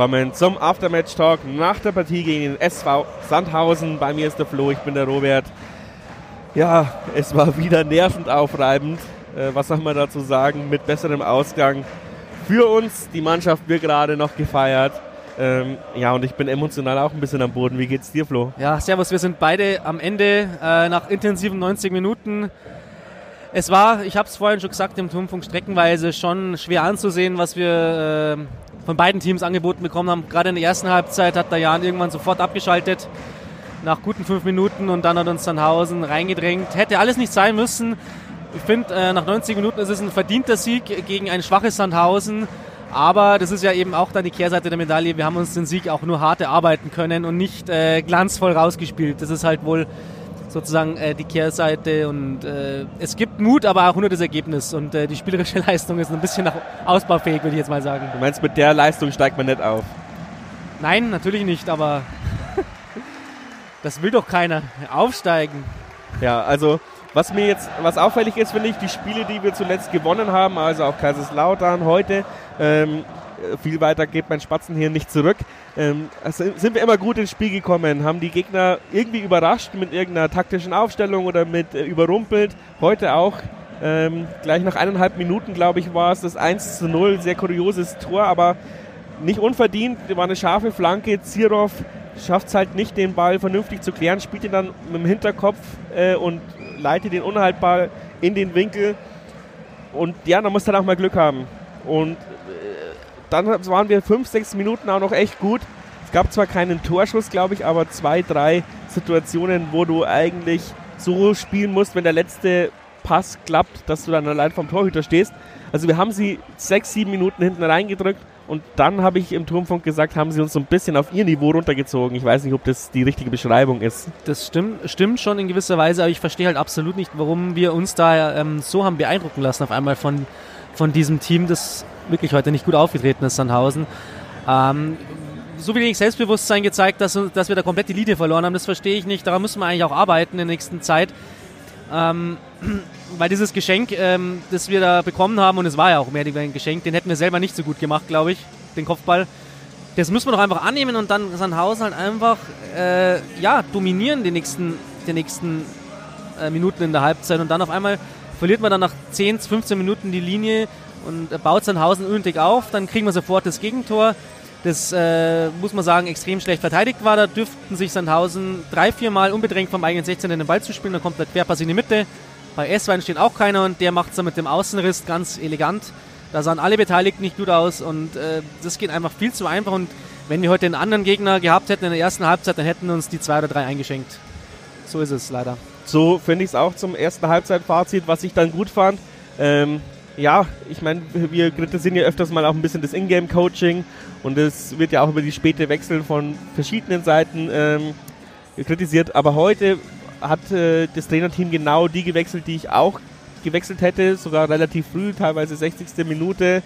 willkommen zum Aftermatch Talk nach der Partie gegen den SV Sandhausen. Bei mir ist der Flo, ich bin der Robert. Ja, es war wieder nervend aufreibend. Äh, was soll man dazu sagen? Mit besserem Ausgang für uns. Die Mannschaft wird gerade noch gefeiert. Ähm, ja, und ich bin emotional auch ein bisschen am Boden. Wie geht's dir, Flo? Ja, servus. Wir sind beide am Ende äh, nach intensiven 90 Minuten. Es war, ich habe es vorhin schon gesagt, im Turmfunk streckenweise schon schwer anzusehen, was wir äh, von beiden Teams angeboten bekommen haben. Gerade in der ersten Halbzeit hat der Jan irgendwann sofort abgeschaltet, nach guten fünf Minuten und dann hat uns Sandhausen reingedrängt. Hätte alles nicht sein müssen. Ich finde, äh, nach 90 Minuten ist es ein verdienter Sieg gegen ein schwaches Sandhausen. Aber das ist ja eben auch dann die Kehrseite der Medaille. Wir haben uns den Sieg auch nur hart erarbeiten können und nicht äh, glanzvoll rausgespielt. Das ist halt wohl sozusagen äh, die Kehrseite und äh, es gibt Mut, aber auch nur das Ergebnis und äh, die spielerische Leistung ist ein bisschen noch ausbaufähig, würde ich jetzt mal sagen. Du meinst, mit der Leistung steigt man nicht auf? Nein, natürlich nicht, aber das will doch keiner. Aufsteigen. Ja, also was mir jetzt, was auffällig ist, finde ich, die Spiele, die wir zuletzt gewonnen haben, also auch Kaiserslautern heute, ähm, viel weiter geht mein Spatzen hier nicht zurück. Ähm, sind wir immer gut ins Spiel gekommen, haben die Gegner irgendwie überrascht mit irgendeiner taktischen Aufstellung oder mit äh, überrumpelt. Heute auch ähm, gleich nach eineinhalb Minuten, glaube ich, war es das 1 zu 0. Sehr kurioses Tor, aber nicht unverdient. War eine scharfe Flanke. Zirov schafft es halt nicht, den Ball vernünftig zu klären, spielt ihn dann mit dem Hinterkopf äh, und leitet den unhaltbar in den Winkel. Und ja, da muss er auch mal Glück haben. Und äh, dann waren wir fünf, sechs Minuten auch noch echt gut. Es gab zwar keinen Torschuss, glaube ich, aber zwei, drei Situationen, wo du eigentlich so spielen musst, wenn der letzte Pass klappt, dass du dann allein vom Torhüter stehst. Also wir haben sie sechs, sieben Minuten hinten reingedrückt und dann habe ich im Turmfunk gesagt, haben sie uns so ein bisschen auf ihr Niveau runtergezogen. Ich weiß nicht, ob das die richtige Beschreibung ist. Das stimmt, stimmt schon in gewisser Weise, aber ich verstehe halt absolut nicht, warum wir uns da ähm, so haben beeindrucken lassen auf einmal von, von diesem Team, das wirklich heute nicht gut aufgetreten ist, Sandhausen. Ähm, so wenig Selbstbewusstsein gezeigt, dass, dass wir da komplett die Linie verloren haben, das verstehe ich nicht. Daran müssen wir eigentlich auch arbeiten in der nächsten Zeit. Ähm, weil dieses Geschenk, ähm, das wir da bekommen haben, und es war ja auch mehr ein Geschenk, den hätten wir selber nicht so gut gemacht, glaube ich, den Kopfball. Das müssen wir doch einfach annehmen und dann Sandhausen halt einfach äh, ja, dominieren die nächsten, die nächsten äh, Minuten in der Halbzeit und dann auf einmal verliert man dann nach 10, 15 Minuten die Linie und baut Sandhausen unnötig auf, dann kriegen wir sofort das Gegentor. Das äh, muss man sagen, extrem schlecht verteidigt war. Da dürften sich Sandhausen drei, vier Mal unbedrängt vom eigenen 16 in den Ball zu spielen. Dann kommt der Querpass in die Mitte. Bei Esswein steht auch keiner und der macht es dann mit dem Außenriss ganz elegant. Da sahen alle Beteiligten nicht gut aus und äh, das geht einfach viel zu einfach. Und wenn wir heute einen anderen Gegner gehabt hätten in der ersten Halbzeit, dann hätten uns die zwei oder drei eingeschenkt. So ist es leider. So finde ich es auch zum ersten Halbzeitfazit, was ich dann gut fand. Ähm, ja, ich meine, wir kritisieren ja öfters mal auch ein bisschen das Ingame-Coaching und es wird ja auch über die späte Wechsel von verschiedenen Seiten ähm, kritisiert. Aber heute hat äh, das Trainerteam genau die gewechselt, die ich auch gewechselt hätte, sogar relativ früh, teilweise 60. Minute.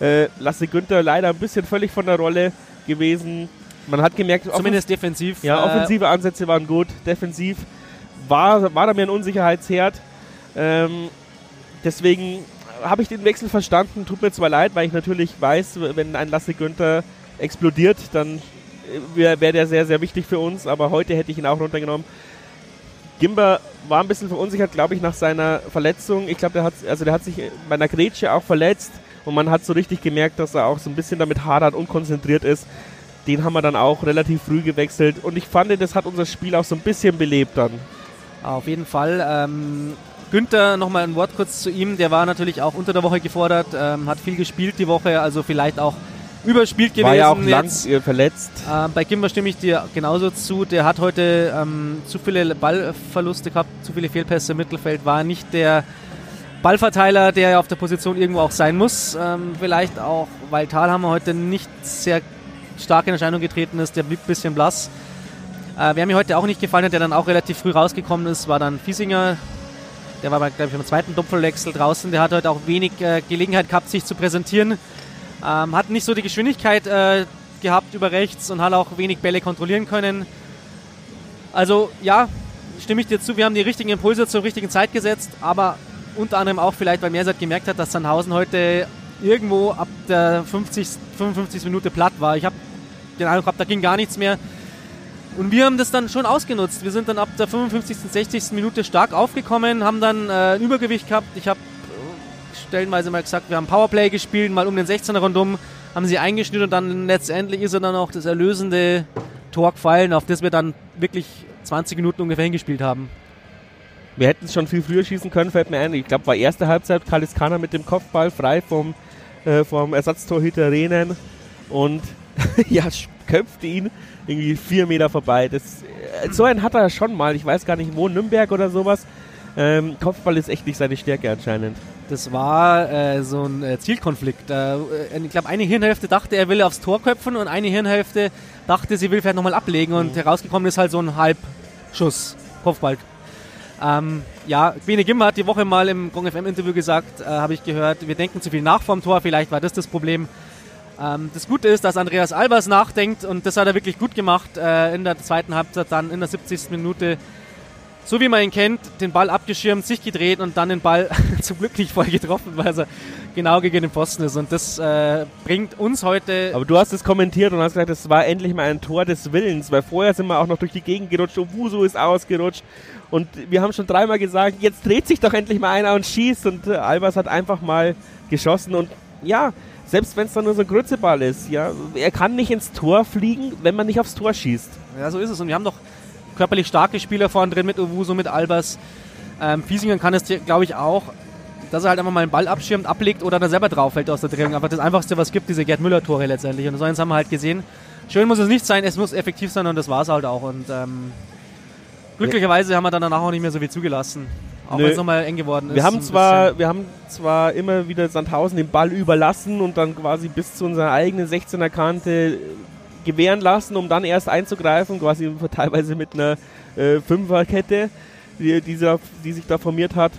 Äh, Lasse Günther leider ein bisschen völlig von der Rolle gewesen. Man hat gemerkt, zumindest defensiv. Ja, äh, offensive Ansätze waren gut. Defensiv war, war da mir ein Unsicherheitsherd. Ähm, deswegen habe ich den Wechsel verstanden. Tut mir zwar leid, weil ich natürlich weiß, wenn ein Lasse Günther explodiert, dann wäre wär der sehr, sehr wichtig für uns. Aber heute hätte ich ihn auch runtergenommen. Gimber war ein bisschen verunsichert, glaube ich, nach seiner Verletzung. Ich glaube, der hat, also der hat sich bei einer Grätsche auch verletzt und man hat so richtig gemerkt, dass er auch so ein bisschen damit hadert und konzentriert ist. Den haben wir dann auch relativ früh gewechselt und ich fand, das hat unser Spiel auch so ein bisschen belebt dann. Auf jeden Fall. Ähm, Günther, nochmal ein Wort kurz zu ihm. Der war natürlich auch unter der Woche gefordert, ähm, hat viel gespielt die Woche, also vielleicht auch überspielt gewesen. War ja auch lang verletzt. Äh, bei Gimber stimme ich dir genauso zu. Der hat heute ähm, zu viele Ballverluste gehabt, zu viele Fehlpässe im Mittelfeld, war nicht der Ballverteiler, der auf der Position irgendwo auch sein muss. Ähm, vielleicht auch, weil Thalhammer heute nicht sehr stark in Erscheinung getreten ist, der blieb ein bisschen blass. Äh, wer mir heute auch nicht gefallen hat, der dann auch relativ früh rausgekommen ist, war dann Fiesinger. Der war, glaube ich, beim zweiten Doppelwechsel draußen. Der hat heute auch wenig äh, Gelegenheit gehabt, sich zu präsentieren. Ähm, hat nicht so die Geschwindigkeit äh, gehabt über rechts und hat auch wenig Bälle kontrollieren können. Also ja, stimme ich dir zu, wir haben die richtigen Impulse zur richtigen Zeit gesetzt, aber unter anderem auch vielleicht, weil Mersat gemerkt hat, dass Sandhausen heute irgendwo ab der 50, 55. Minute platt war. Ich habe den Eindruck gehabt, da ging gar nichts mehr. Und wir haben das dann schon ausgenutzt. Wir sind dann ab der 55., 60. Minute stark aufgekommen, haben dann äh, ein Übergewicht gehabt. Ich habe äh, stellenweise mal gesagt, wir haben Powerplay gespielt, mal um den 16er rundum, haben sie eingeschnürt und dann letztendlich ist er dann auch das erlösende Tor gefallen, auf das wir dann wirklich 20 Minuten ungefähr hingespielt haben. Wir hätten es schon viel früher schießen können, fällt mir ein. Ich glaube, war erste Halbzeit Kaliskana mit dem Kopfball frei vom, äh, vom Ersatztorhüter Rehnen und ja, köpfte ihn irgendwie vier Meter vorbei. Das, äh, so einen hat er schon mal. Ich weiß gar nicht wo, Nürnberg oder sowas. Ähm, Kopfball ist echt nicht seine Stärke anscheinend. Das war äh, so ein äh, Zielkonflikt. Äh, ich glaube, eine Hirnhälfte dachte, er will aufs Tor köpfen und eine Hirnhälfte dachte, sie will vielleicht nochmal ablegen und mhm. herausgekommen ist halt so ein Halbschuss, Kopfball. Ähm, ja, Bene Gimmer hat die Woche mal im Gong FM Interview gesagt, äh, habe ich gehört, wir denken zu viel nach vorm Tor, vielleicht war das das Problem. Ähm, das Gute ist, dass Andreas Albers nachdenkt und das hat er wirklich gut gemacht äh, in der zweiten Halbzeit, dann in der 70. Minute. So wie man ihn kennt, den Ball abgeschirmt, sich gedreht und dann den Ball zum Glück nicht voll getroffen, weil er genau gegen den Pfosten ist. Und das äh, bringt uns heute. Aber du hast es kommentiert und hast gesagt, das war endlich mal ein Tor des Willens, weil vorher sind wir auch noch durch die Gegend gerutscht, Wusu ist ausgerutscht. Und wir haben schon dreimal gesagt, jetzt dreht sich doch endlich mal einer und schießt. Und äh, Albers hat einfach mal geschossen. Und ja, selbst wenn es dann nur so ein Grützeball ist, ja, er kann nicht ins Tor fliegen, wenn man nicht aufs Tor schießt. Ja, so ist es. Und wir haben doch körperlich starke Spieler vorne drin mit Owuso, mit Albers. Ähm, Fiesingen kann es, glaube ich, auch, dass er halt einfach mal einen Ball abschirmt, ablegt oder dann selber drauf fällt aus der Drehung. Aber das Einfachste, was es gibt, diese Gerd Müller-Tore letztendlich. Und so eins haben wir halt gesehen. Schön muss es nicht sein, es muss effektiv sein und das war es halt auch. Und ähm, glücklicherweise haben wir dann danach auch nicht mehr so viel zugelassen. Auch wenn es nochmal eng geworden ist. Wir haben, zwar, wir haben zwar immer wieder Sandhausen den Ball überlassen und dann quasi bis zu unserer eigenen 16er Kante gewähren lassen, um dann erst einzugreifen, quasi teilweise mit einer äh, Fünferkette, die, die, die sich da formiert hat.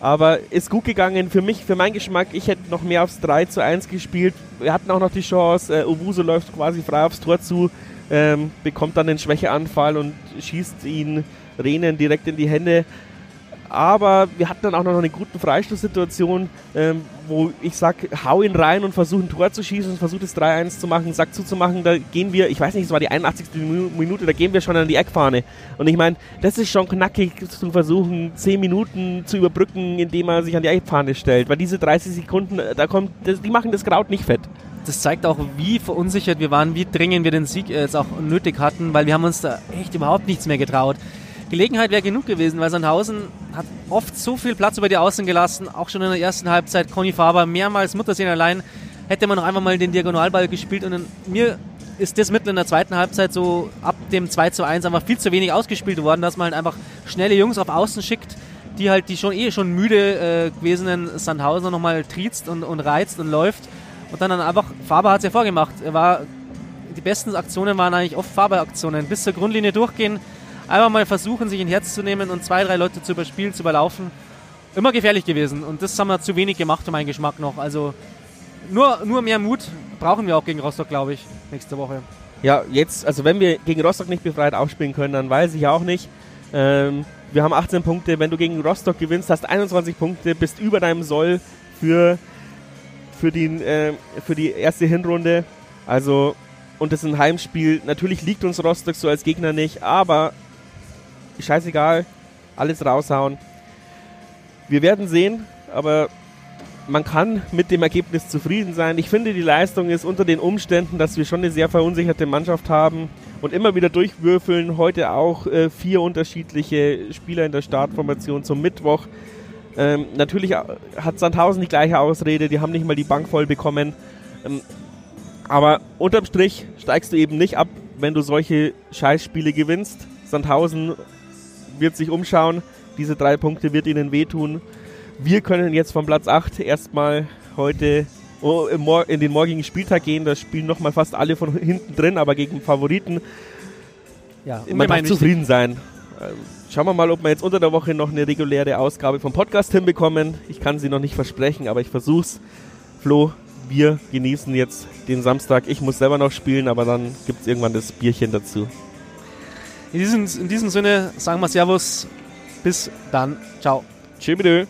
Aber ist gut gegangen für mich, für meinen Geschmack. Ich hätte noch mehr aufs 3 zu 1 gespielt. Wir hatten auch noch die Chance. Äh, Owusu läuft quasi frei aufs Tor zu, ähm, bekommt dann den Schwächeanfall und schießt ihn Renen direkt in die Hände aber wir hatten dann auch noch eine gute Freistoßsituation, ähm, wo ich sag, hau ihn rein und versuche ein Tor zu schießen und versuche das 3-1 zu machen, Sack zuzumachen. Da gehen wir, ich weiß nicht, es war die 81. Minute, da gehen wir schon an die Eckfahne. Und ich meine, das ist schon knackig zu versuchen, 10 Minuten zu überbrücken, indem man sich an die Eckfahne stellt. Weil diese 30 Sekunden, da kommt, das, die machen das Kraut nicht fett das zeigt auch, wie verunsichert wir waren, wie dringend wir den Sieg jetzt auch nötig hatten, weil wir haben uns da echt überhaupt nichts mehr getraut. Gelegenheit wäre genug gewesen, weil Sandhausen hat oft so viel Platz über die Außen gelassen, auch schon in der ersten Halbzeit. Conny Faber mehrmals Muttersehen allein. Hätte man noch einfach mal den Diagonalball gespielt und mir ist das mitten in der zweiten Halbzeit so ab dem 2 zu 1 einfach viel zu wenig ausgespielt worden, dass man halt einfach schnelle Jungs auf Außen schickt, die halt die schon eh schon müde äh, gewesenen Sandhausen nochmal triezt und, und reizt und läuft. Und dann, dann einfach, Faber hat es ja vorgemacht. Er war, die besten Aktionen waren eigentlich oft Faber-Aktionen. Bis zur Grundlinie durchgehen, einfach mal versuchen, sich ein Herz zu nehmen und zwei, drei Leute zu überspielen, zu überlaufen. Immer gefährlich gewesen. Und das haben wir zu wenig gemacht für meinen Geschmack noch. Also nur, nur mehr Mut brauchen wir auch gegen Rostock, glaube ich, nächste Woche. Ja, jetzt, also wenn wir gegen Rostock nicht befreit aufspielen können, dann weiß ich auch nicht. Ähm, wir haben 18 Punkte. Wenn du gegen Rostock gewinnst, hast 21 Punkte, bist über deinem Soll für, für, die, äh, für die erste Hinrunde. Also, und das ist ein Heimspiel. Natürlich liegt uns Rostock so als Gegner nicht, aber scheißegal, alles raushauen. Wir werden sehen, aber man kann mit dem Ergebnis zufrieden sein. Ich finde, die Leistung ist unter den Umständen, dass wir schon eine sehr verunsicherte Mannschaft haben und immer wieder durchwürfeln. Heute auch äh, vier unterschiedliche Spieler in der Startformation zum Mittwoch. Ähm, natürlich hat Sandhausen die gleiche Ausrede, die haben nicht mal die Bank voll bekommen. Ähm, aber unterm Strich steigst du eben nicht ab, wenn du solche Scheißspiele gewinnst. Sandhausen wird sich umschauen. Diese drei Punkte wird ihnen wehtun. Wir können jetzt von Platz 8 erstmal heute oh, in den morgigen Spieltag gehen. Da spielen nochmal fast alle von hinten drin, aber gegen Favoriten. Ja, Man darf zufrieden sein. Ähm, schauen wir mal, ob wir jetzt unter der Woche noch eine reguläre Ausgabe vom Podcast hinbekommen. Ich kann sie noch nicht versprechen, aber ich versuch's. Flo, wir genießen jetzt den Samstag. Ich muss selber noch spielen, aber dann gibt es irgendwann das Bierchen dazu. In diesem, in diesem Sinne sagen wir Servus. Bis dann. Ciao. Tschüss.